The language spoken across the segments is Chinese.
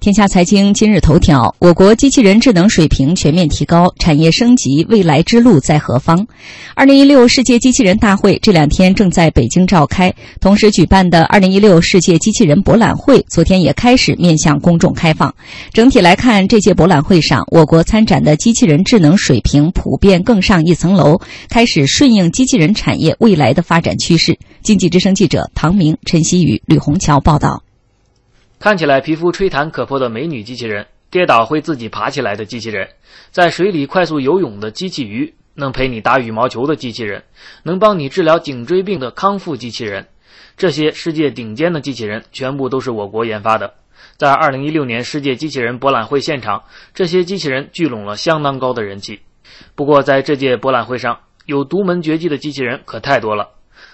天下财经今日头条：我国机器人智能水平全面提高，产业升级未来之路在何方？二零一六世界机器人大会这两天正在北京召开，同时举办的二零一六世界机器人博览会昨天也开始面向公众开放。整体来看，这届博览会上，我国参展的机器人智能水平普遍更上一层楼，开始顺应机器人产业未来的发展趋势。经济之声记者唐明、陈曦宇、吕红桥报道。看起来皮肤吹弹可破的美女机器人，跌倒会自己爬起来的机器人，在水里快速游泳的机器鱼，能陪你打羽毛球的机器人，能帮你治疗颈椎病的康复机器人，这些世界顶尖的机器人全部都是我国研发的。在2016年世界机器人博览会现场，这些机器人聚拢了相当高的人气。不过，在这届博览会上，有独门绝技的机器人可太多了。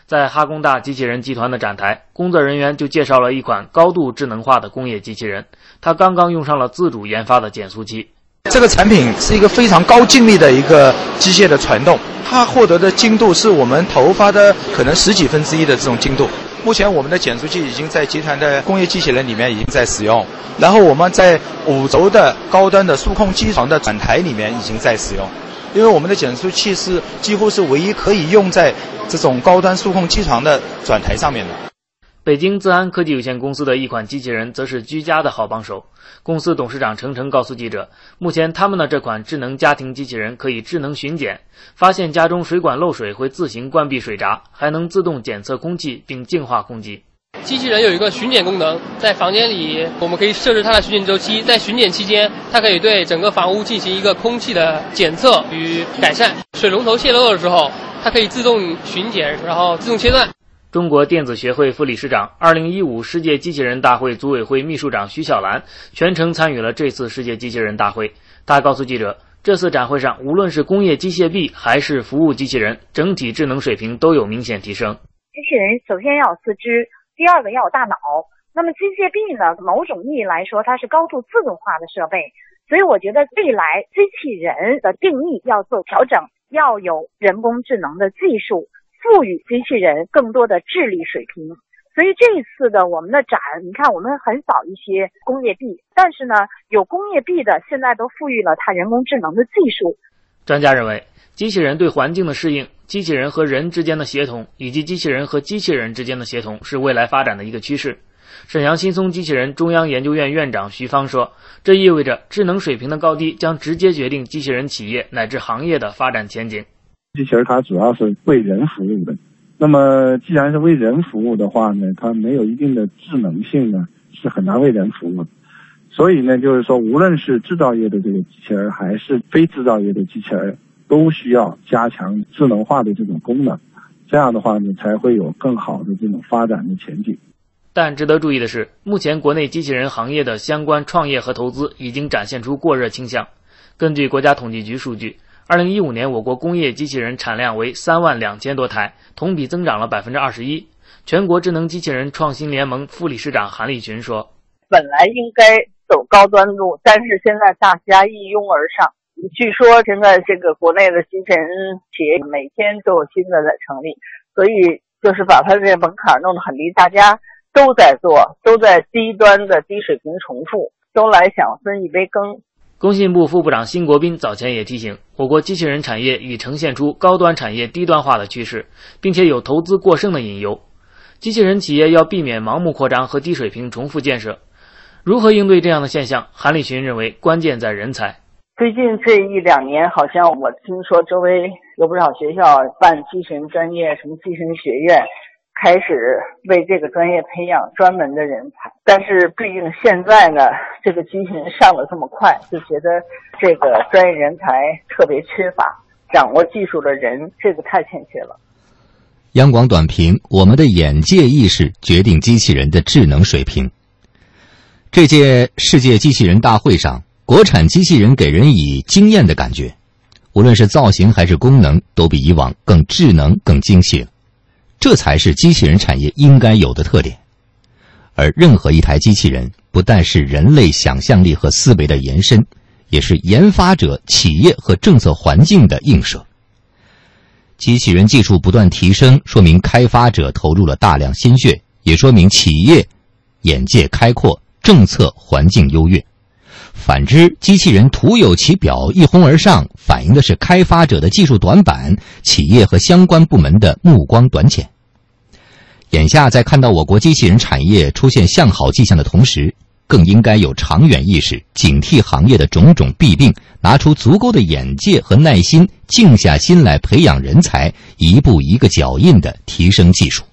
在哈工大机器人集团的展台，工作人员就介绍了一款高度智能化的工业机器人。它刚刚用上了自主研发的减速机。这个产品是一个非常高精密的一个机械的传动，它获得的精度是我们头发的可能十几分之一的这种精度。目前我们的减速器已经在集团的工业机器人里面已经在使用，然后我们在五轴的高端的数控机床的转台里面已经在使用。因为我们的减速器是几乎是唯一可以用在这种高端数控机床的转台上面的。北京自安科技有限公司的一款机器人则是居家的好帮手。公司董事长程程告诉记者，目前他们的这款智能家庭机器人可以智能巡检，发现家中水管漏水会自行关闭水闸，还能自动检测空气并净化空气。机器人有一个巡检功能，在房间里我们可以设置它的巡检周期，在巡检期间，它可以对整个房屋进行一个空气的检测与改善。水龙头泄漏的时候，它可以自动巡检，然后自动切断。中国电子学会副理事长、二零一五世界机器人大会组委会秘书长徐小兰全程参与了这次世界机器人大会。他告诉记者，这次展会上，无论是工业机械臂还是服务机器人，整体智能水平都有明显提升。机器人首先要有四肢。第二个要有大脑，那么机械臂呢？某种意义来说，它是高度自动化的设备，所以我觉得未来机器人的定义要做调整，要有人工智能的技术，赋予机器人更多的智力水平。所以这一次的我们的展，你看我们很少一些工业臂，但是呢，有工业臂的现在都赋予了它人工智能的技术。专家认为。机器人对环境的适应、机器人和人之间的协同，以及机器人和机器人之间的协同，是未来发展的一个趋势。沈阳新松机器人中央研究院院长徐芳说：“这意味着智能水平的高低将直接决定机器人企业乃至行业的发展前景。”机器人它主要是为人服务的，那么既然是为人服务的话呢，它没有一定的智能性呢，是很难为人服务的。所以呢，就是说，无论是制造业的这个机器人，还是非制造业的机器人。都需要加强智能化的这种功能，这样的话呢，才会有更好的这种发展的前景。但值得注意的是，目前国内机器人行业的相关创业和投资已经展现出过热倾向。根据国家统计局数据，二零一五年我国工业机器人产量为三万两千多台，同比增长了百分之二十一。全国智能机器人创新联盟副理事长韩立群说：“本来应该走高端路，但是现在大家一拥而上。”据说现在这个国内的机器人企业每天都有新的在成立，所以就是把它这门槛弄得很低，大家都在做，都在低端的低水平重复，都来想分一杯羹。工信部副部长辛国斌早前也提醒，我国机器人产业已呈现出高端产业低端化的趋势，并且有投资过剩的隐忧。机器人企业要避免盲目扩张和低水平重复建设。如何应对这样的现象？韩立群认为，关键在人才。最近这一两年，好像我听说周围有不少学校办机器人专业，什么机器人学院，开始为这个专业培养专门的人才。但是毕竟现在呢，这个机器人上的这么快，就觉得这个专业人才特别缺乏，掌握技术的人这个太欠缺了。央广短评：我们的眼界意识决定机器人的智能水平。这届世界机器人大会上。国产机器人给人以惊艳的感觉，无论是造型还是功能，都比以往更智能、更精细了。这才是机器人产业应该有的特点。而任何一台机器人，不但是人类想象力和思维的延伸，也是研发者、企业和政策环境的映射。机器人技术不断提升，说明开发者投入了大量心血，也说明企业眼界开阔。政策环境优越。反之，机器人徒有其表，一哄而上，反映的是开发者的技术短板，企业和相关部门的目光短浅。眼下，在看到我国机器人产业出现向好迹象的同时，更应该有长远意识，警惕行业的种种弊病，拿出足够的眼界和耐心，静下心来培养人才，一步一个脚印地提升技术。